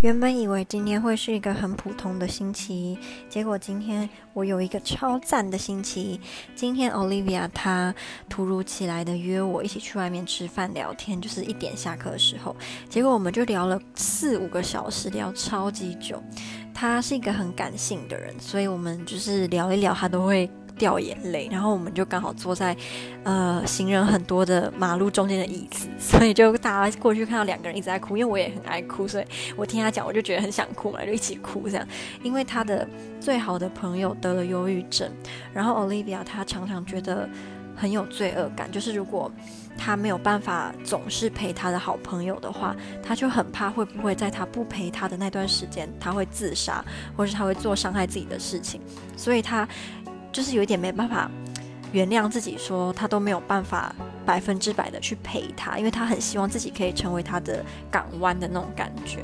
原本以为今天会是一个很普通的星期，结果今天我有一个超赞的星期。今天 Olivia 她突如其来的约我一起去外面吃饭聊天，就是一点下课的时候，结果我们就聊了四五个小时，聊超级久。她是一个很感性的人，所以我们就是聊一聊，她都会。掉眼泪，然后我们就刚好坐在，呃，行人很多的马路中间的椅子，所以就大家过去看到两个人一直在哭，因为我也很爱哭，所以我听他讲，我就觉得很想哭嘛，就一起哭这样。因为他的最好的朋友得了忧郁症，然后 Olivia 她常常觉得很有罪恶感，就是如果他没有办法总是陪他的好朋友的话，他就很怕会不会在他不陪他的那段时间，他会自杀，或是他会做伤害自己的事情，所以他。就是有一点没办法原谅自己，说他都没有办法百分之百的去陪他，因为他很希望自己可以成为他的港湾的那种感觉。